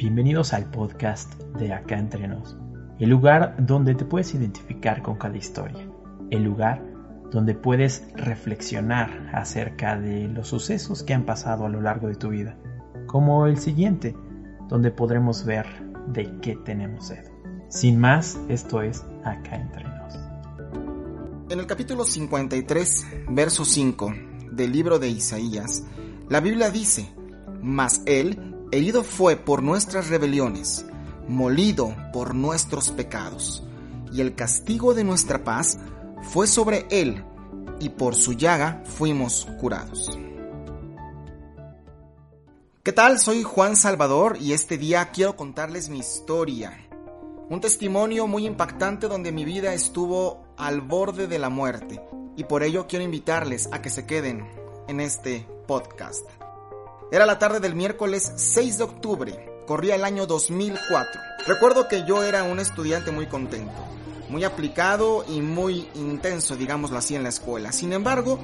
Bienvenidos al podcast de Acá Entre Nos, el lugar donde te puedes identificar con cada historia, el lugar donde puedes reflexionar acerca de los sucesos que han pasado a lo largo de tu vida, como el siguiente, donde podremos ver de qué tenemos sed. Sin más, esto es Acá Entre Nos. En el capítulo 53, verso 5 del libro de Isaías, la Biblia dice, Mas él herido fue por nuestras rebeliones, molido por nuestros pecados, y el castigo de nuestra paz fue sobre él, y por su llaga fuimos curados. ¿Qué tal? Soy Juan Salvador y este día quiero contarles mi historia. Un testimonio muy impactante donde mi vida estuvo al borde de la muerte y por ello quiero invitarles a que se queden en este podcast. Era la tarde del miércoles 6 de octubre, corría el año 2004. Recuerdo que yo era un estudiante muy contento, muy aplicado y muy intenso, digámoslo así, en la escuela. Sin embargo,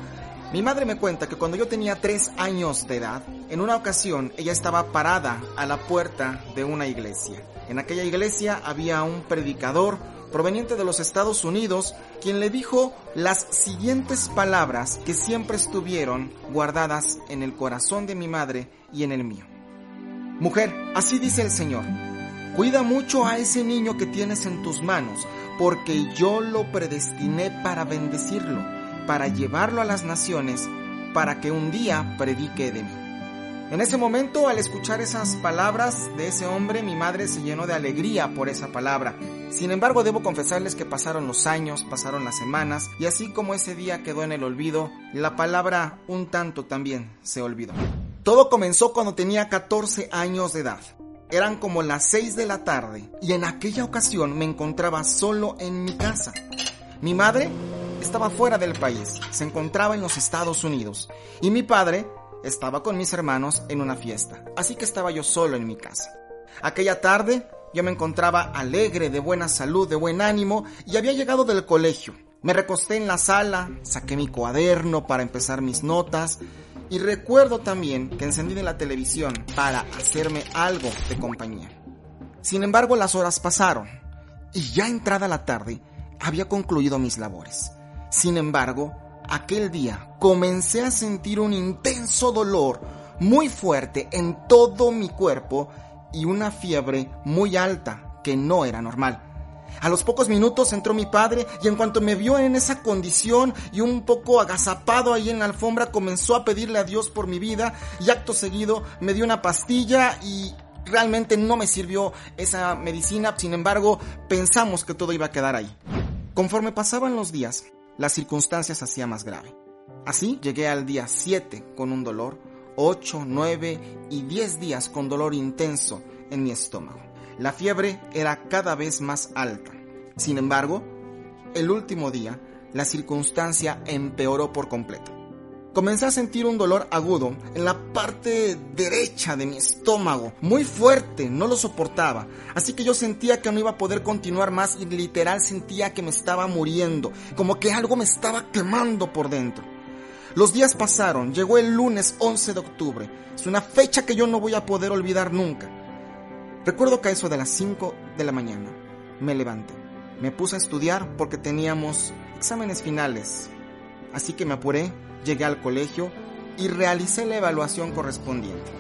mi madre me cuenta que cuando yo tenía 3 años de edad, en una ocasión ella estaba parada a la puerta de una iglesia. En aquella iglesia había un predicador proveniente de los Estados Unidos, quien le dijo las siguientes palabras que siempre estuvieron guardadas en el corazón de mi madre y en el mío. Mujer, así dice el Señor, cuida mucho a ese niño que tienes en tus manos, porque yo lo predestiné para bendecirlo, para llevarlo a las naciones, para que un día predique de mí. En ese momento, al escuchar esas palabras de ese hombre, mi madre se llenó de alegría por esa palabra. Sin embargo, debo confesarles que pasaron los años, pasaron las semanas, y así como ese día quedó en el olvido, la palabra un tanto también se olvidó. Todo comenzó cuando tenía 14 años de edad. Eran como las 6 de la tarde y en aquella ocasión me encontraba solo en mi casa. Mi madre estaba fuera del país, se encontraba en los Estados Unidos y mi padre estaba con mis hermanos en una fiesta, así que estaba yo solo en mi casa. Aquella tarde yo me encontraba alegre, de buena salud, de buen ánimo y había llegado del colegio. Me recosté en la sala, saqué mi cuaderno para empezar mis notas y recuerdo también que encendí la televisión para hacerme algo de compañía. Sin embargo, las horas pasaron y ya entrada la tarde había concluido mis labores. Sin embargo, aquel día comencé a sentir un intenso dolor muy fuerte en todo mi cuerpo y una fiebre muy alta que no era normal. A los pocos minutos entró mi padre y en cuanto me vio en esa condición y un poco agazapado ahí en la alfombra comenzó a pedirle a Dios por mi vida y acto seguido me dio una pastilla y realmente no me sirvió esa medicina, sin embargo pensamos que todo iba a quedar ahí. Conforme pasaban los días, las circunstancias hacía más grave. Así llegué al día 7 con un dolor, 8, 9 y 10 días con dolor intenso en mi estómago. La fiebre era cada vez más alta. Sin embargo, el último día, la circunstancia empeoró por completo. Comencé a sentir un dolor agudo en la parte derecha de mi estómago, muy fuerte, no lo soportaba. Así que yo sentía que no iba a poder continuar más y literal sentía que me estaba muriendo, como que algo me estaba quemando por dentro. Los días pasaron, llegó el lunes 11 de octubre. Es una fecha que yo no voy a poder olvidar nunca. Recuerdo que a eso de las 5 de la mañana me levanté. Me puse a estudiar porque teníamos exámenes finales. Así que me apuré llegué al colegio y realicé la evaluación correspondiente.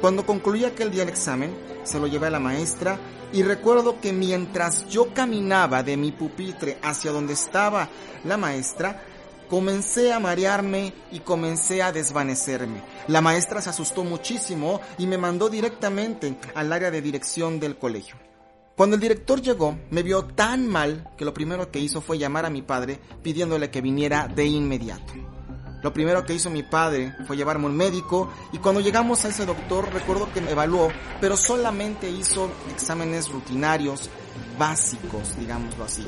Cuando concluí aquel día el examen, se lo llevé a la maestra y recuerdo que mientras yo caminaba de mi pupitre hacia donde estaba la maestra, comencé a marearme y comencé a desvanecerme. La maestra se asustó muchísimo y me mandó directamente al área de dirección del colegio. Cuando el director llegó, me vio tan mal que lo primero que hizo fue llamar a mi padre pidiéndole que viniera de inmediato. Lo primero que hizo mi padre fue llevarme a un médico y cuando llegamos a ese doctor recuerdo que me evaluó, pero solamente hizo exámenes rutinarios básicos, digámoslo así.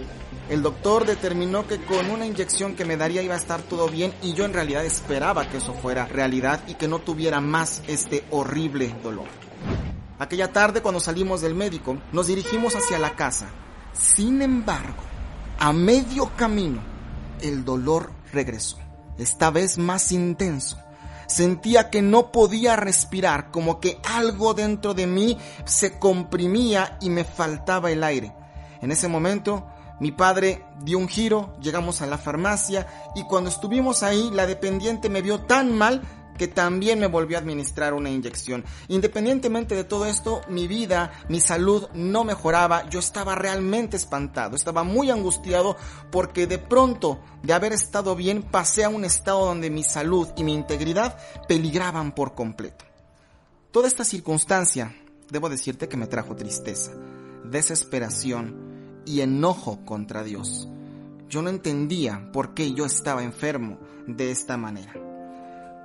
El doctor determinó que con una inyección que me daría iba a estar todo bien y yo en realidad esperaba que eso fuera realidad y que no tuviera más este horrible dolor. Aquella tarde cuando salimos del médico nos dirigimos hacia la casa. Sin embargo, a medio camino, el dolor regresó, esta vez más intenso. Sentía que no podía respirar, como que algo dentro de mí se comprimía y me faltaba el aire. En ese momento, mi padre dio un giro, llegamos a la farmacia y cuando estuvimos ahí, la dependiente me vio tan mal que también me volvió a administrar una inyección. Independientemente de todo esto, mi vida, mi salud no mejoraba, yo estaba realmente espantado, estaba muy angustiado porque de pronto, de haber estado bien, pasé a un estado donde mi salud y mi integridad peligraban por completo. Toda esta circunstancia, debo decirte que me trajo tristeza, desesperación y enojo contra Dios. Yo no entendía por qué yo estaba enfermo de esta manera.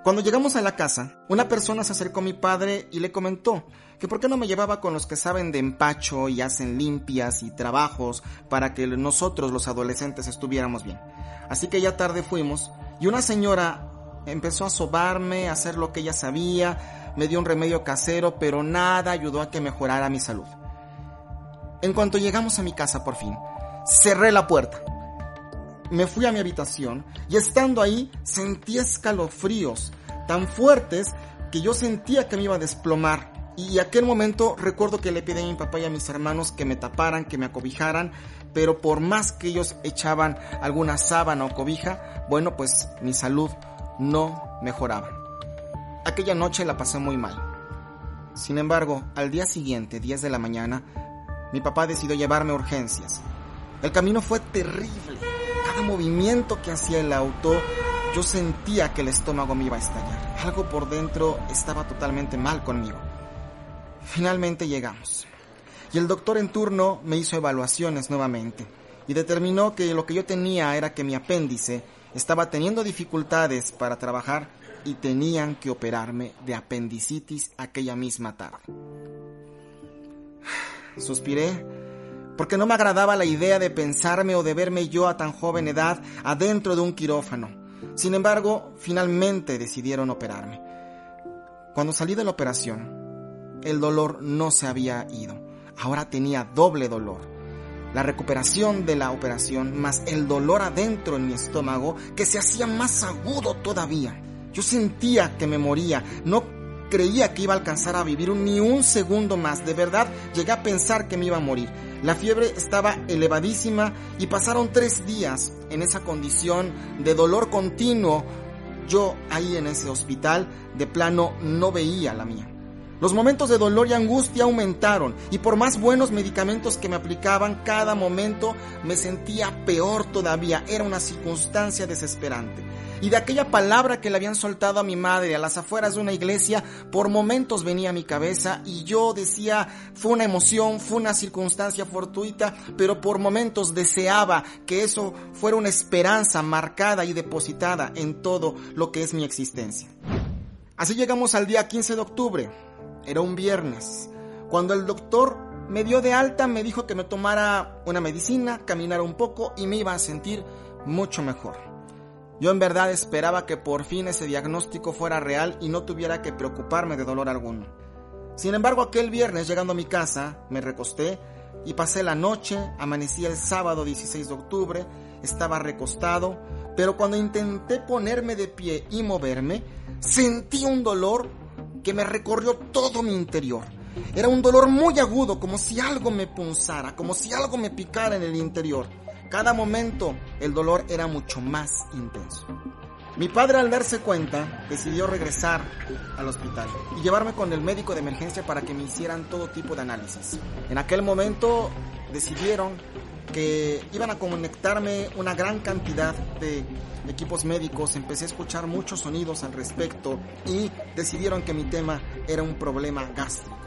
Cuando llegamos a la casa, una persona se acercó a mi padre y le comentó que por qué no me llevaba con los que saben de empacho y hacen limpias y trabajos para que nosotros los adolescentes estuviéramos bien. Así que ya tarde fuimos y una señora empezó a sobarme, a hacer lo que ella sabía, me dio un remedio casero, pero nada ayudó a que mejorara mi salud. En cuanto llegamos a mi casa por fin, cerré la puerta me fui a mi habitación y estando ahí sentí escalofríos tan fuertes que yo sentía que me iba a desplomar. Y aquel momento recuerdo que le pedí a mi papá y a mis hermanos que me taparan, que me acobijaran, pero por más que ellos echaban alguna sábana o cobija, bueno, pues mi salud no mejoraba. Aquella noche la pasé muy mal. Sin embargo, al día siguiente, 10 de la mañana, mi papá decidió llevarme a urgencias. El camino fue terrible cada movimiento que hacía el auto, yo sentía que el estómago me iba a estallar. Algo por dentro estaba totalmente mal conmigo. Finalmente llegamos. Y el doctor en turno me hizo evaluaciones nuevamente y determinó que lo que yo tenía era que mi apéndice estaba teniendo dificultades para trabajar y tenían que operarme de apendicitis aquella misma tarde. Suspiré porque no me agradaba la idea de pensarme o de verme yo a tan joven edad adentro de un quirófano. Sin embargo, finalmente decidieron operarme. Cuando salí de la operación, el dolor no se había ido. Ahora tenía doble dolor. La recuperación de la operación más el dolor adentro en mi estómago que se hacía más agudo todavía. Yo sentía que me moría, no creía que iba a alcanzar a vivir ni un segundo más. De verdad, llegué a pensar que me iba a morir. La fiebre estaba elevadísima y pasaron tres días en esa condición de dolor continuo. Yo ahí en ese hospital de plano no veía la mía. Los momentos de dolor y angustia aumentaron y por más buenos medicamentos que me aplicaban cada momento me sentía peor todavía. Era una circunstancia desesperante y de aquella palabra que le habían soltado a mi madre a las afueras de una iglesia, por momentos venía a mi cabeza y yo decía, fue una emoción, fue una circunstancia fortuita, pero por momentos deseaba que eso fuera una esperanza marcada y depositada en todo lo que es mi existencia. Así llegamos al día 15 de octubre, era un viernes, cuando el doctor me dio de alta, me dijo que me tomara una medicina, caminara un poco y me iba a sentir mucho mejor. Yo en verdad esperaba que por fin ese diagnóstico fuera real y no tuviera que preocuparme de dolor alguno. Sin embargo, aquel viernes llegando a mi casa, me recosté y pasé la noche, amanecí el sábado 16 de octubre, estaba recostado, pero cuando intenté ponerme de pie y moverme, sentí un dolor que me recorrió todo mi interior. Era un dolor muy agudo, como si algo me punzara, como si algo me picara en el interior. Cada momento el dolor era mucho más intenso. Mi padre al darse cuenta decidió regresar al hospital y llevarme con el médico de emergencia para que me hicieran todo tipo de análisis. En aquel momento decidieron que iban a conectarme una gran cantidad de equipos médicos, empecé a escuchar muchos sonidos al respecto y decidieron que mi tema era un problema gástrico.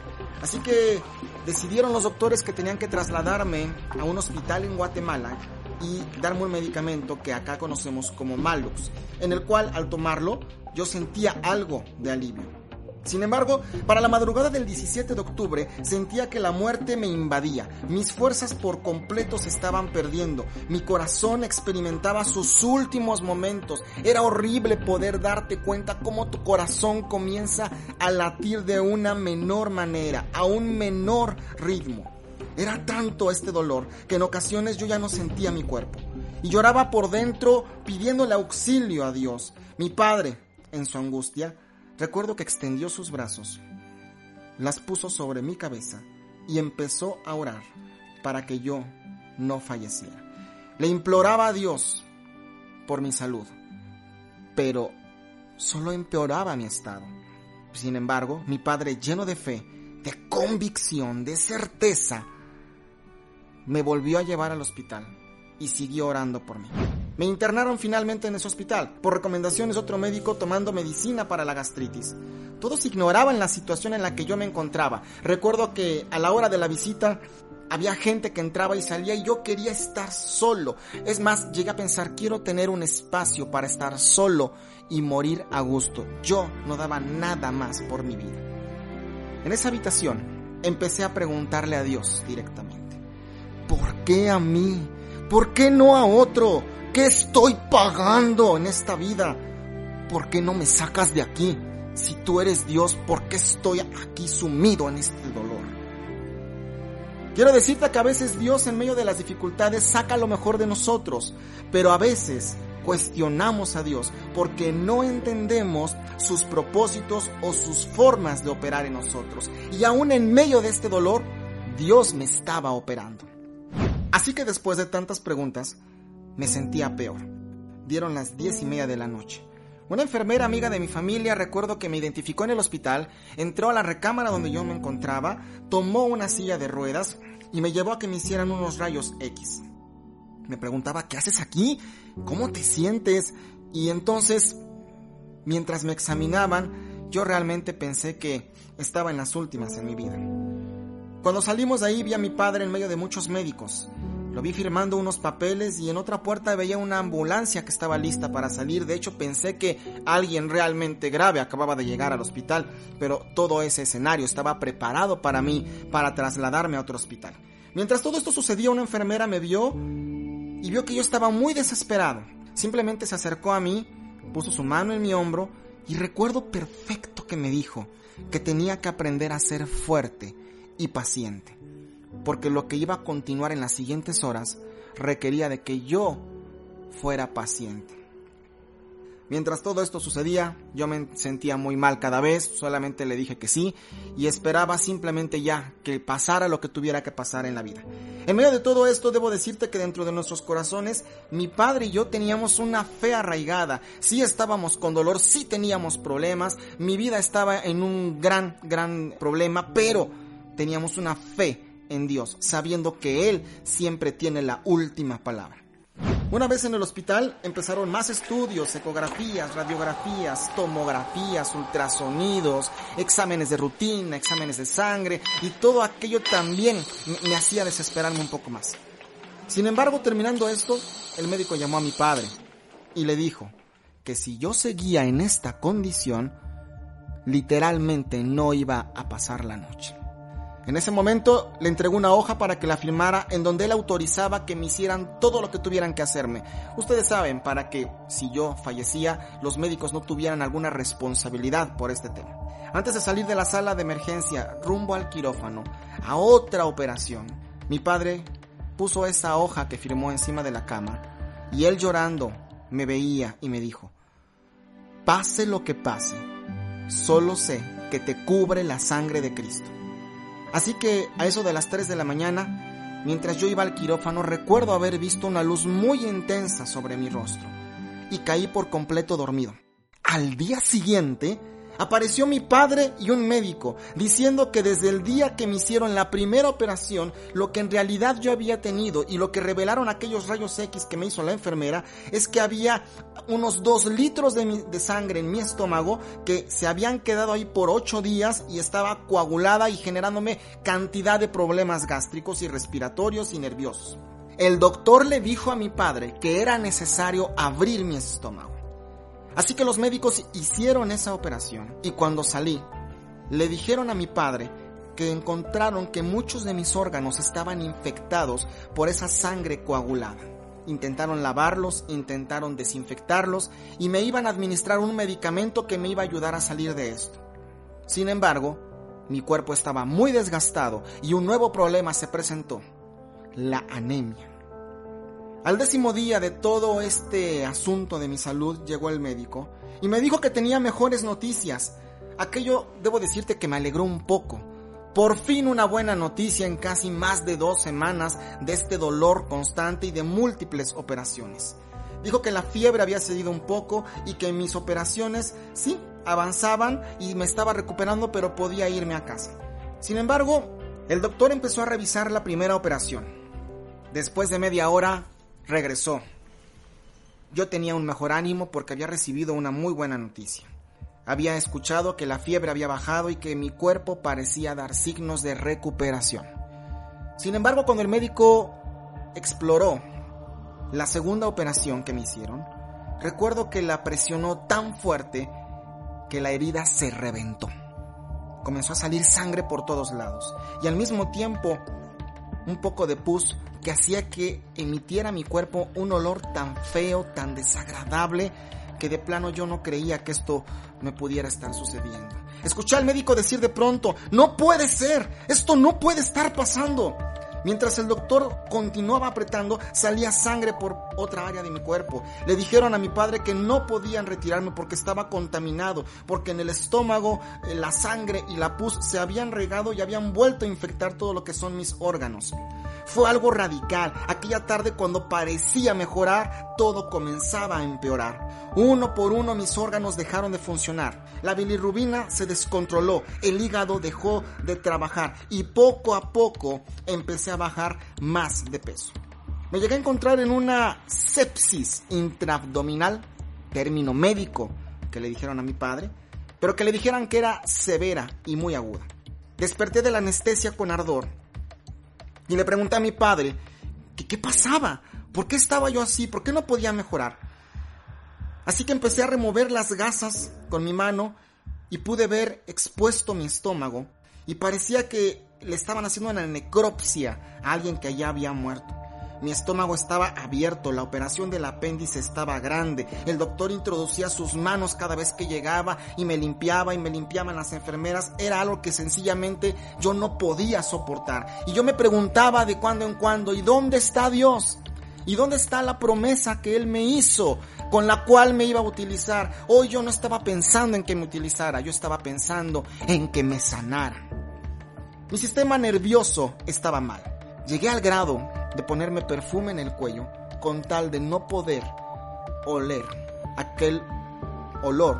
Así que decidieron los doctores que tenían que trasladarme a un hospital en Guatemala y darme un medicamento que acá conocemos como Malux, en el cual al tomarlo yo sentía algo de alivio. Sin embargo, para la madrugada del 17 de octubre sentía que la muerte me invadía, mis fuerzas por completo se estaban perdiendo, mi corazón experimentaba sus últimos momentos, era horrible poder darte cuenta cómo tu corazón comienza a latir de una menor manera, a un menor ritmo. Era tanto este dolor que en ocasiones yo ya no sentía mi cuerpo y lloraba por dentro pidiéndole auxilio a Dios. Mi padre, en su angustia, Recuerdo que extendió sus brazos, las puso sobre mi cabeza y empezó a orar para que yo no falleciera. Le imploraba a Dios por mi salud, pero solo empeoraba mi estado. Sin embargo, mi padre, lleno de fe, de convicción, de certeza, me volvió a llevar al hospital y siguió orando por mí. Me internaron finalmente en ese hospital, por recomendaciones de otro médico tomando medicina para la gastritis. Todos ignoraban la situación en la que yo me encontraba. Recuerdo que a la hora de la visita había gente que entraba y salía y yo quería estar solo. Es más, llegué a pensar, quiero tener un espacio para estar solo y morir a gusto. Yo no daba nada más por mi vida. En esa habitación empecé a preguntarle a Dios directamente, ¿por qué a mí? ¿Por qué no a otro? qué estoy pagando en esta vida? ¿Por qué no me sacas de aquí? Si tú eres Dios, ¿por qué estoy aquí sumido en este dolor? Quiero decirte que a veces Dios en medio de las dificultades saca lo mejor de nosotros, pero a veces cuestionamos a Dios porque no entendemos sus propósitos o sus formas de operar en nosotros. Y aún en medio de este dolor, Dios me estaba operando. Así que después de tantas preguntas, me sentía peor. Dieron las diez y media de la noche. Una enfermera amiga de mi familia recuerdo que me identificó en el hospital, entró a la recámara donde yo me encontraba, tomó una silla de ruedas y me llevó a que me hicieran unos rayos X. Me preguntaba, ¿qué haces aquí? ¿Cómo te sientes? Y entonces, mientras me examinaban, yo realmente pensé que estaba en las últimas en mi vida. Cuando salimos de ahí vi a mi padre en medio de muchos médicos. Lo vi firmando unos papeles y en otra puerta veía una ambulancia que estaba lista para salir. De hecho, pensé que alguien realmente grave acababa de llegar al hospital, pero todo ese escenario estaba preparado para mí para trasladarme a otro hospital. Mientras todo esto sucedía, una enfermera me vio y vio que yo estaba muy desesperado. Simplemente se acercó a mí, puso su mano en mi hombro y recuerdo perfecto que me dijo que tenía que aprender a ser fuerte y paciente porque lo que iba a continuar en las siguientes horas requería de que yo fuera paciente. Mientras todo esto sucedía, yo me sentía muy mal cada vez, solamente le dije que sí y esperaba simplemente ya que pasara lo que tuviera que pasar en la vida. En medio de todo esto, debo decirte que dentro de nuestros corazones, mi padre y yo teníamos una fe arraigada. Sí estábamos con dolor, sí teníamos problemas, mi vida estaba en un gran, gran problema, pero teníamos una fe en Dios, sabiendo que Él siempre tiene la última palabra. Una vez en el hospital empezaron más estudios, ecografías, radiografías, tomografías, ultrasonidos, exámenes de rutina, exámenes de sangre y todo aquello también me hacía desesperarme un poco más. Sin embargo, terminando esto, el médico llamó a mi padre y le dijo que si yo seguía en esta condición, literalmente no iba a pasar la noche. En ese momento le entregó una hoja para que la firmara en donde él autorizaba que me hicieran todo lo que tuvieran que hacerme. Ustedes saben, para que si yo fallecía, los médicos no tuvieran alguna responsabilidad por este tema. Antes de salir de la sala de emergencia rumbo al quirófano, a otra operación, mi padre puso esa hoja que firmó encima de la cama y él llorando me veía y me dijo, pase lo que pase, solo sé que te cubre la sangre de Cristo. Así que a eso de las 3 de la mañana, mientras yo iba al quirófano, recuerdo haber visto una luz muy intensa sobre mi rostro y caí por completo dormido. Al día siguiente, apareció mi padre y un médico diciendo que desde el día que me hicieron la primera operación, lo que en realidad yo había tenido y lo que revelaron aquellos rayos X que me hizo la enfermera es que había unos dos litros de, sangre en mi estómago que se habían quedado ahí por ocho días y estaba coagulada y generándome cantidad de problemas gástricos y respiratorios y nerviosos. el doctor le dijo a mi padre que era necesario abrir mi estómago. Así que los médicos hicieron esa operación y cuando salí, le dijeron a mi padre que encontraron que muchos de mis órganos estaban infectados por esa sangre coagulada. Intentaron lavarlos, intentaron desinfectarlos y me iban a administrar un medicamento que me iba a ayudar a salir de esto. Sin embargo, mi cuerpo estaba muy desgastado y un nuevo problema se presentó, la anemia. Al décimo día de todo este asunto de mi salud llegó el médico y me dijo que tenía mejores noticias. Aquello debo decirte que me alegró un poco. Por fin una buena noticia en casi más de dos semanas de este dolor constante y de múltiples operaciones. Dijo que la fiebre había cedido un poco y que mis operaciones sí avanzaban y me estaba recuperando pero podía irme a casa. Sin embargo, el doctor empezó a revisar la primera operación. Después de media hora, regresó. Yo tenía un mejor ánimo porque había recibido una muy buena noticia. Había escuchado que la fiebre había bajado y que mi cuerpo parecía dar signos de recuperación. Sin embargo, cuando el médico exploró la segunda operación que me hicieron, recuerdo que la presionó tan fuerte que la herida se reventó. Comenzó a salir sangre por todos lados y al mismo tiempo un poco de pus que hacía que emitiera mi cuerpo un olor tan feo, tan desagradable, que de plano yo no creía que esto me pudiera estar sucediendo. Escuché al médico decir de pronto, no puede ser, esto no puede estar pasando. Mientras el doctor continuaba apretando, salía sangre por otra área de mi cuerpo. Le dijeron a mi padre que no podían retirarme porque estaba contaminado, porque en el estómago eh, la sangre y la pus se habían regado y habían vuelto a infectar todo lo que son mis órganos. Fue algo radical. Aquella tarde cuando parecía mejorar, todo comenzaba a empeorar. Uno por uno mis órganos dejaron de funcionar. La bilirrubina se descontroló, el hígado dejó de trabajar y poco a poco empecé a bajar más de peso. Me llegué a encontrar en una sepsis intraabdominal, término médico que le dijeron a mi padre, pero que le dijeran que era severa y muy aguda. Desperté de la anestesia con ardor y le pregunté a mi padre que qué pasaba, por qué estaba yo así, por qué no podía mejorar. Así que empecé a remover las gasas con mi mano y pude ver expuesto mi estómago y parecía que le estaban haciendo una necropsia a alguien que ya había muerto. Mi estómago estaba abierto, la operación del apéndice estaba grande. El doctor introducía sus manos cada vez que llegaba y me limpiaba y me limpiaban las enfermeras. Era algo que sencillamente yo no podía soportar. Y yo me preguntaba de cuando en cuando, ¿y dónde está Dios? ¿Y dónde está la promesa que Él me hizo, con la cual me iba a utilizar? Hoy yo no estaba pensando en que me utilizara, yo estaba pensando en que me sanara. Mi sistema nervioso estaba mal. Llegué al grado de ponerme perfume en el cuello con tal de no poder oler aquel olor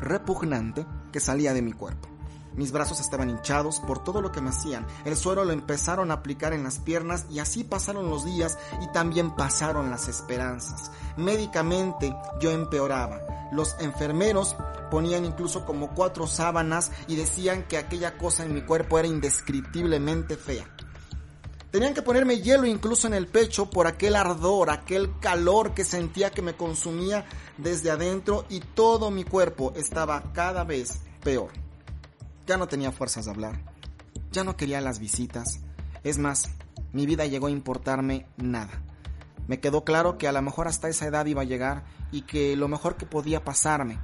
repugnante que salía de mi cuerpo. Mis brazos estaban hinchados por todo lo que me hacían. El suero lo empezaron a aplicar en las piernas y así pasaron los días y también pasaron las esperanzas. Médicamente yo empeoraba. Los enfermeros ponían incluso como cuatro sábanas y decían que aquella cosa en mi cuerpo era indescriptiblemente fea. Tenían que ponerme hielo incluso en el pecho por aquel ardor, aquel calor que sentía que me consumía desde adentro y todo mi cuerpo estaba cada vez peor. Ya no tenía fuerzas de hablar, ya no quería las visitas, es más, mi vida llegó a importarme nada. Me quedó claro que a lo mejor hasta esa edad iba a llegar y que lo mejor que podía pasarme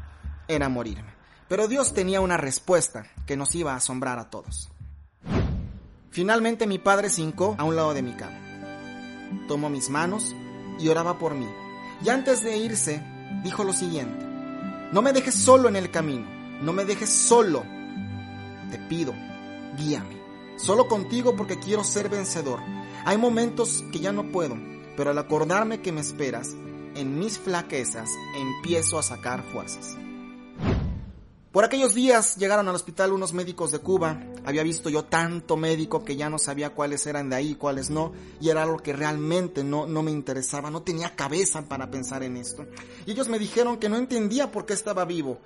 era morirme. Pero Dios tenía una respuesta que nos iba a asombrar a todos. Finalmente mi padre se hincó a un lado de mi cama. Tomó mis manos y oraba por mí. Y antes de irse, dijo lo siguiente. No me dejes solo en el camino. No me dejes solo. Te pido, guíame. Solo contigo porque quiero ser vencedor. Hay momentos que ya no puedo, pero al acordarme que me esperas, en mis flaquezas empiezo a sacar fuerzas. Por aquellos días llegaron al hospital unos médicos de Cuba. Había visto yo tanto médico que ya no sabía cuáles eran de ahí cuáles no. Y era algo que realmente no, no me interesaba. No tenía cabeza para pensar en esto. Y ellos me dijeron que no entendía por qué estaba vivo.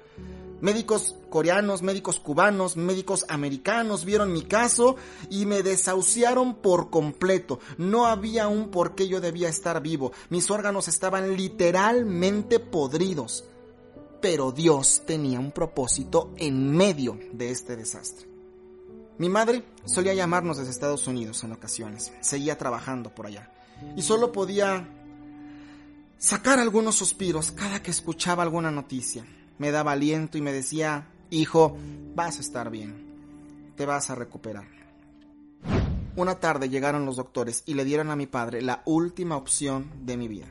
Médicos coreanos, médicos cubanos, médicos americanos vieron mi caso y me desahuciaron por completo. No había un por qué yo debía estar vivo. Mis órganos estaban literalmente podridos. Pero Dios tenía un propósito en medio de este desastre. Mi madre solía llamarnos desde Estados Unidos en ocasiones. Seguía trabajando por allá. Y solo podía sacar algunos suspiros cada que escuchaba alguna noticia me daba aliento y me decía, hijo, vas a estar bien, te vas a recuperar. Una tarde llegaron los doctores y le dieron a mi padre la última opción de mi vida.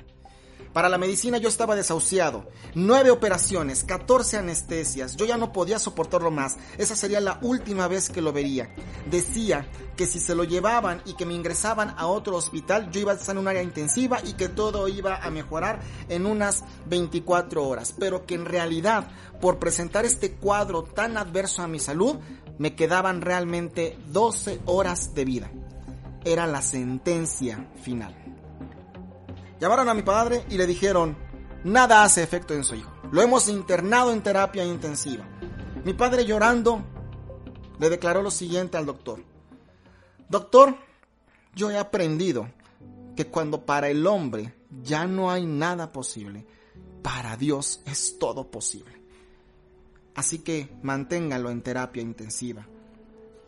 Para la medicina yo estaba desahuciado. Nueve operaciones, 14 anestesias. Yo ya no podía soportarlo más. Esa sería la última vez que lo vería. Decía que si se lo llevaban y que me ingresaban a otro hospital, yo iba a estar en un área intensiva y que todo iba a mejorar en unas 24 horas. Pero que en realidad, por presentar este cuadro tan adverso a mi salud, me quedaban realmente 12 horas de vida. Era la sentencia final. Llamaron a mi padre y le dijeron, nada hace efecto en su hijo. Lo hemos internado en terapia intensiva. Mi padre llorando le declaró lo siguiente al doctor. Doctor, yo he aprendido que cuando para el hombre ya no hay nada posible, para Dios es todo posible. Así que manténgalo en terapia intensiva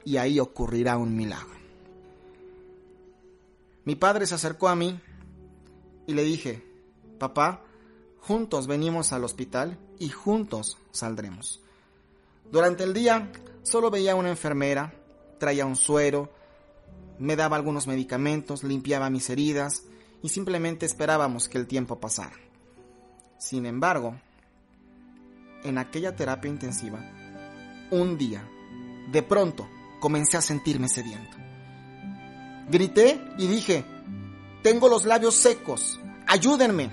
y ahí ocurrirá un milagro. Mi padre se acercó a mí y le dije, papá, juntos venimos al hospital y juntos saldremos. Durante el día solo veía a una enfermera, traía un suero, me daba algunos medicamentos, limpiaba mis heridas y simplemente esperábamos que el tiempo pasara. Sin embargo, en aquella terapia intensiva, un día, de pronto, comencé a sentirme sediento. Grité y dije, tengo los labios secos. Ayúdenme.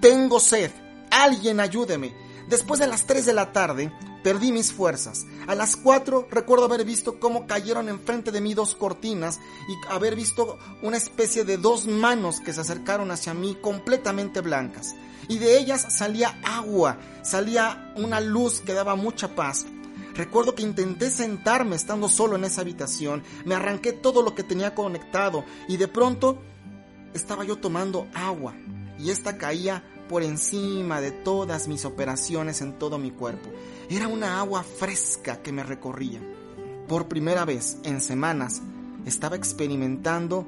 Tengo sed. Alguien ayúdeme. Después de las 3 de la tarde, perdí mis fuerzas. A las 4 recuerdo haber visto cómo cayeron enfrente de mí dos cortinas y haber visto una especie de dos manos que se acercaron hacia mí completamente blancas. Y de ellas salía agua, salía una luz que daba mucha paz. Recuerdo que intenté sentarme estando solo en esa habitación, me arranqué todo lo que tenía conectado y de pronto estaba yo tomando agua y esta caía por encima de todas mis operaciones en todo mi cuerpo. Era una agua fresca que me recorría. Por primera vez en semanas estaba experimentando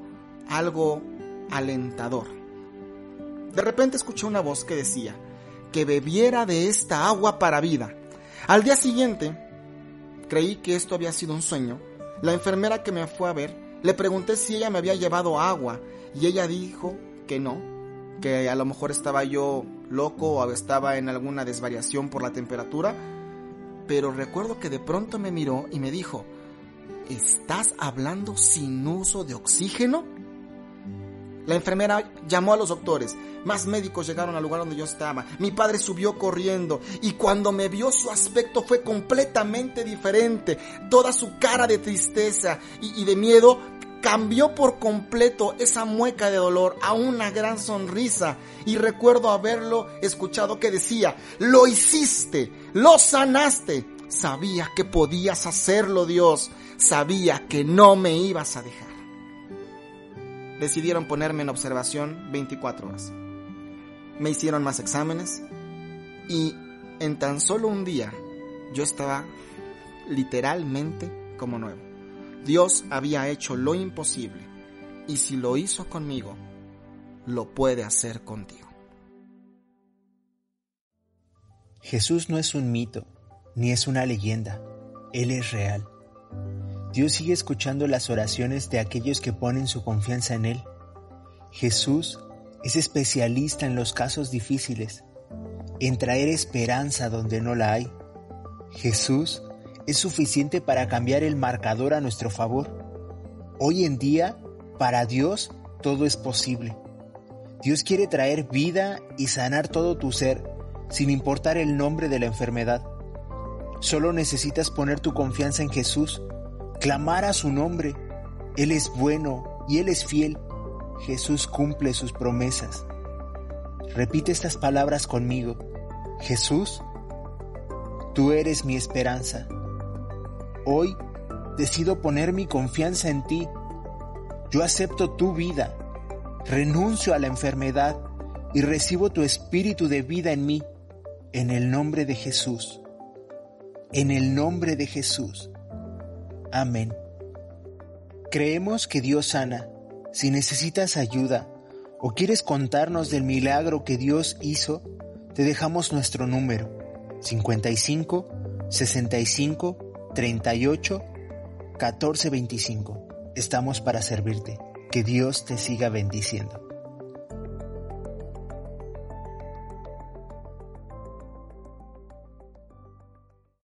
algo alentador. De repente escuché una voz que decía que bebiera de esta agua para vida. Al día siguiente, creí que esto había sido un sueño. La enfermera que me fue a ver, le pregunté si ella me había llevado agua y ella dijo que no, que a lo mejor estaba yo loco o estaba en alguna desvariación por la temperatura, pero recuerdo que de pronto me miró y me dijo, ¿estás hablando sin uso de oxígeno? La enfermera llamó a los doctores, más médicos llegaron al lugar donde yo estaba, mi padre subió corriendo y cuando me vio su aspecto fue completamente diferente, toda su cara de tristeza y, y de miedo cambió por completo esa mueca de dolor a una gran sonrisa y recuerdo haberlo escuchado que decía, lo hiciste, lo sanaste, sabía que podías hacerlo Dios, sabía que no me ibas a dejar. Decidieron ponerme en observación 24 horas. Me hicieron más exámenes y en tan solo un día yo estaba literalmente como nuevo. Dios había hecho lo imposible y si lo hizo conmigo, lo puede hacer contigo. Jesús no es un mito, ni es una leyenda, Él es real. Dios sigue escuchando las oraciones de aquellos que ponen su confianza en Él. Jesús es especialista en los casos difíciles, en traer esperanza donde no la hay. Jesús es suficiente para cambiar el marcador a nuestro favor. Hoy en día, para Dios, todo es posible. Dios quiere traer vida y sanar todo tu ser, sin importar el nombre de la enfermedad. Solo necesitas poner tu confianza en Jesús, clamar a su nombre. Él es bueno y Él es fiel. Jesús cumple sus promesas. Repite estas palabras conmigo. Jesús, Tú eres mi esperanza. Hoy decido poner mi confianza en ti. Yo acepto tu vida, renuncio a la enfermedad y recibo tu espíritu de vida en mí, en el nombre de Jesús. En el nombre de Jesús. Amén. Creemos que Dios sana. Si necesitas ayuda o quieres contarnos del milagro que Dios hizo, te dejamos nuestro número 55 65 38 14 25. Estamos para servirte. Que Dios te siga bendiciendo.